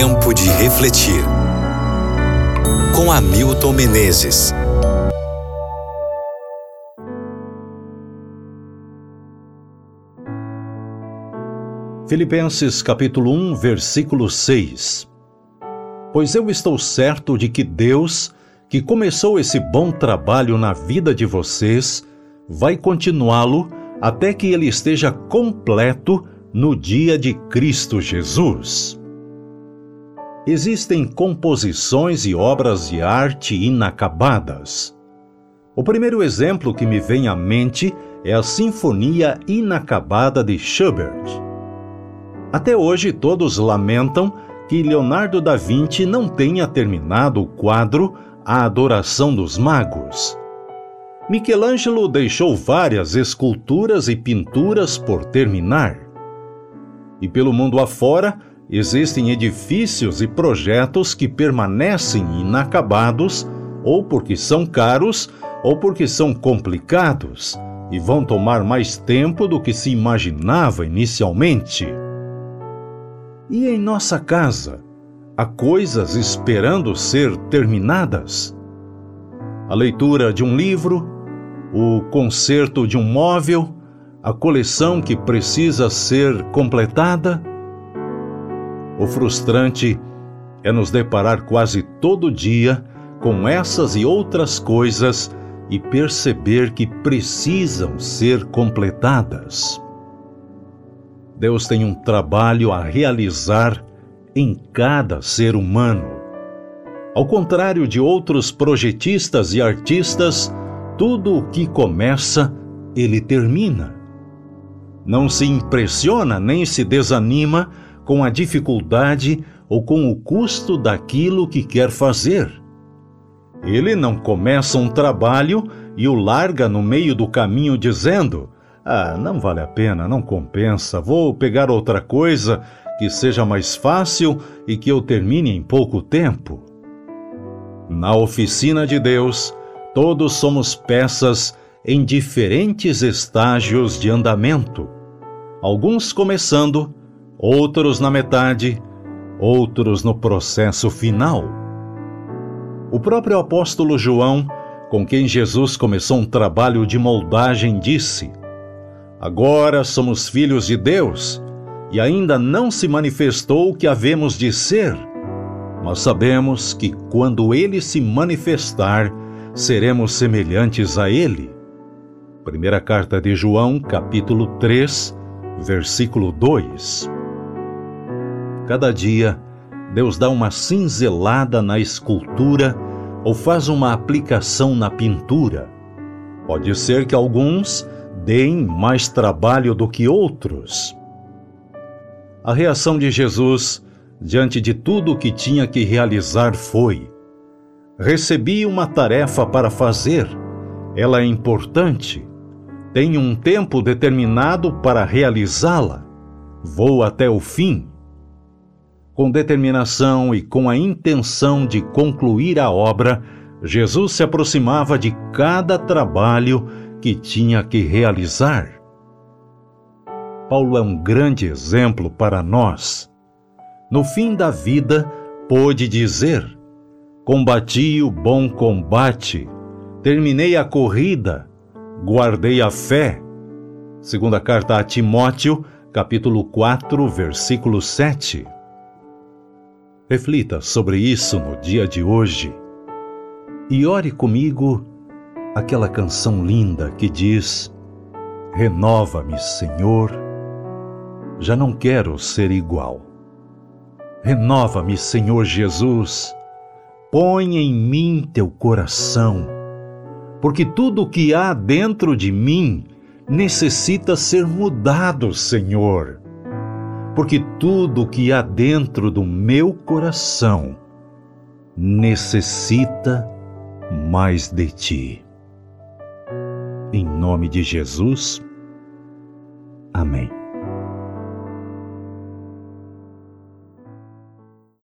Tempo de refletir. Com Hamilton Menezes. Filipenses capítulo 1, versículo 6. Pois eu estou certo de que Deus, que começou esse bom trabalho na vida de vocês, vai continuá-lo até que ele esteja completo no dia de Cristo Jesus. Existem composições e obras de arte inacabadas. O primeiro exemplo que me vem à mente é a Sinfonia Inacabada de Schubert. Até hoje todos lamentam que Leonardo da Vinci não tenha terminado o quadro A Adoração dos Magos. Michelangelo deixou várias esculturas e pinturas por terminar. E pelo mundo afora, existem edifícios e projetos que permanecem inacabados, ou porque são caros, ou porque são complicados e vão tomar mais tempo do que se imaginava inicialmente. E em nossa casa, há coisas esperando ser terminadas? A leitura de um livro, o conserto de um móvel, a coleção que precisa ser completada. O frustrante é nos deparar quase todo dia com essas e outras coisas e perceber que precisam ser completadas. Deus tem um trabalho a realizar em cada ser humano. Ao contrário de outros projetistas e artistas, tudo o que começa, ele termina. Não se impressiona nem se desanima com a dificuldade ou com o custo daquilo que quer fazer. Ele não começa um trabalho e o larga no meio do caminho dizendo: Ah, não vale a pena, não compensa, vou pegar outra coisa que seja mais fácil e que eu termine em pouco tempo. Na oficina de Deus, Todos somos peças em diferentes estágios de andamento, alguns começando, outros na metade, outros no processo final. O próprio apóstolo João, com quem Jesus começou um trabalho de moldagem, disse: Agora somos filhos de Deus e ainda não se manifestou o que havemos de ser, mas sabemos que quando ele se manifestar, seremos semelhantes a Ele. Primeira carta de João, capítulo 3, versículo 2. Cada dia, Deus dá uma cinzelada na escultura ou faz uma aplicação na pintura. Pode ser que alguns deem mais trabalho do que outros. A reação de Jesus diante de tudo o que tinha que realizar foi: Recebi uma tarefa para fazer. Ela é importante. Tenho um tempo determinado para realizá-la. Vou até o fim. Com determinação e com a intenção de concluir a obra, Jesus se aproximava de cada trabalho que tinha que realizar. Paulo é um grande exemplo para nós. No fim da vida, pôde dizer: Combati o bom combate, terminei a corrida, guardei a fé. Segunda carta a Timóteo, capítulo 4, versículo 7. Reflita sobre isso no dia de hoje e ore comigo aquela canção linda que diz: Renova-me, Senhor, já não quero ser igual. Renova-me, Senhor Jesus Põe em mim teu coração, porque tudo o que há dentro de mim necessita ser mudado, Senhor. Porque tudo o que há dentro do meu coração necessita mais de ti. Em nome de Jesus.